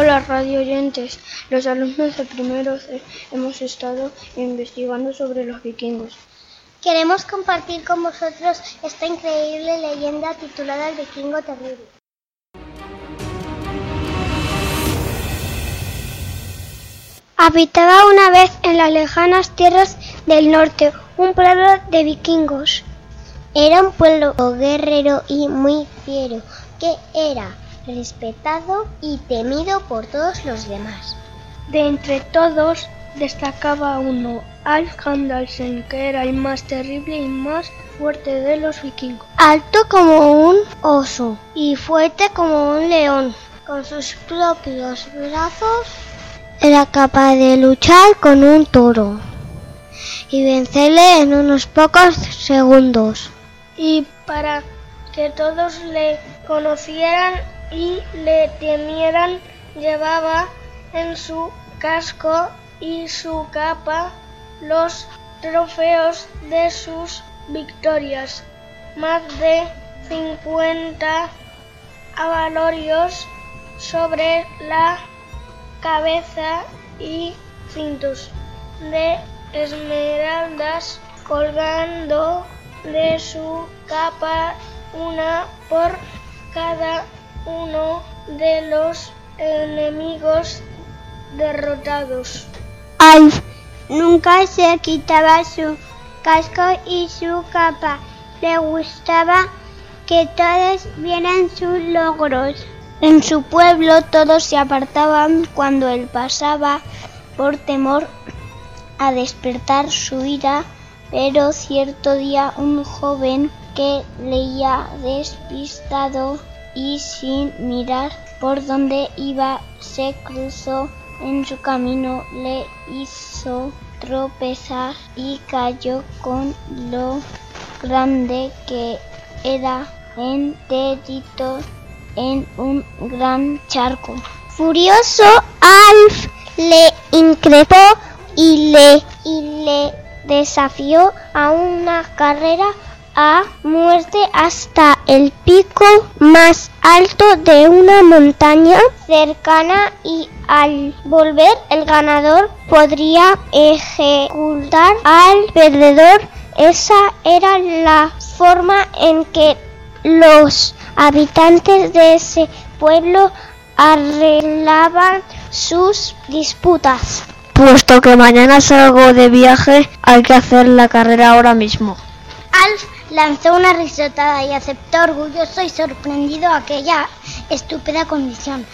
días, radio oyentes. Los alumnos de primero C hemos estado investigando sobre los vikingos. Queremos compartir con vosotros esta increíble leyenda titulada El vikingo terrible. Habitaba una vez en las lejanas tierras del norte un pueblo de vikingos. Era un pueblo guerrero y muy fiero, que era respetado y temido por todos los demás. De entre todos destacaba uno, Alf que era el más terrible y más fuerte de los vikingos. Alto como un oso y fuerte como un león. Con sus propios brazos era capaz de luchar con un toro y vencerle en unos pocos segundos. Y para que todos le conocieran y le temieran, llevaba en su casco y su capa los trofeos de sus victorias, más de 50 avalorios sobre la cabeza y cintos de esmeraldas colgando de su capa una por cada uno de los enemigos derrotados. Alf nunca se quitaba su casco y su capa. Le gustaba que todos vieran sus logros. En su pueblo todos se apartaban cuando él pasaba por temor a despertar su ira, pero cierto día un joven que leía despistado y sin mirar por dónde iba se cruzó en su camino, le hizo tropezar y cayó con lo grande que era enterito en un gran charco. Furioso, Alf le increpó y le, y le desafió a una carrera a muerte hasta el pico más alto de una montaña cercana y al volver el ganador podría ejecutar al perdedor. Esa era la forma en que los habitantes de ese pueblo arreglaban sus disputas. Puesto que mañana salgo de viaje, hay que hacer la carrera ahora mismo. Lanzó una risotada y aceptó orgulloso y sorprendido aquella estúpida condición.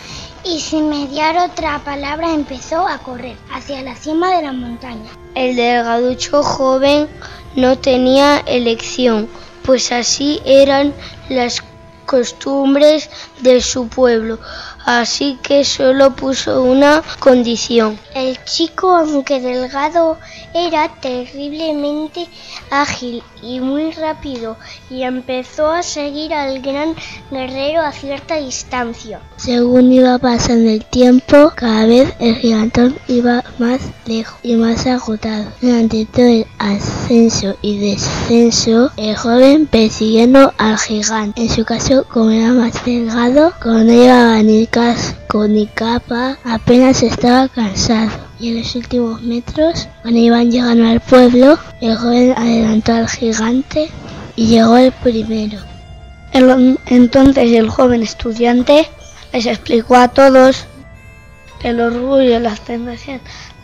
Y sin mediar otra palabra empezó a correr hacia la cima de la montaña. El delgaducho joven no tenía elección, pues así eran las costumbres de su pueblo, así que solo puso una condición. El chico, aunque delgado, era terriblemente ágil y muy rápido y empezó a seguir al gran guerrero a cierta distancia. Según iba pasando el tiempo, cada vez el gigantón iba más lejos y más agotado. Durante todo el ascenso y descenso, el joven persiguiendo al gigante. En su caso, como era más delgado, como no llevaba ni casco ni capa, apenas estaba cansado. Y en los últimos metros, cuando iban llegando al pueblo, el joven adelantó al gigante y llegó el primero. Entonces el joven estudiante les explicó a todos el orgullo la tentación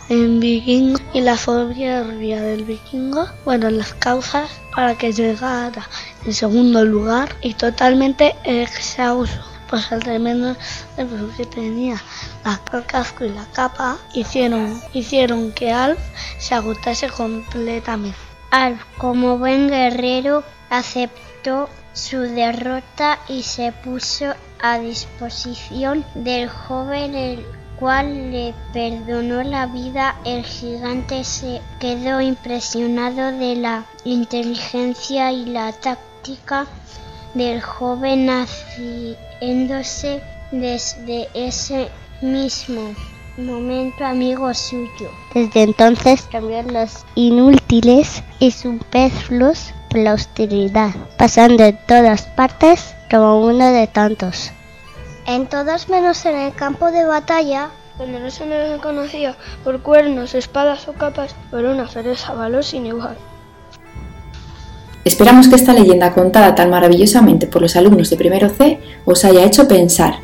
en vikingo y la soberbia del vikingo, bueno, las causas para que llegara en segundo lugar y totalmente exhausto, pues el tremendo esfuerzo que tenía la- el casco y la capa hicieron, hicieron que Alf se agotase completamente. Alf, como buen guerrero, aceptó su derrota y se puso a disposición del joven, el cual le perdonó la vida. El gigante se quedó impresionado de la inteligencia y la táctica del joven, haciéndose desde ese mismo momento amigo suyo. Desde entonces cambió los inútiles y superfluos por la austeridad, pasando en todas partes como uno de tantos. En todas menos en el campo de batalla, donde no se me reconocía por cuernos, espadas o capas, por una fereza valor sin igual. Esperamos que esta leyenda contada tan maravillosamente por los alumnos de primero C os haya hecho pensar.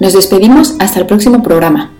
Nos despedimos hasta el próximo programa.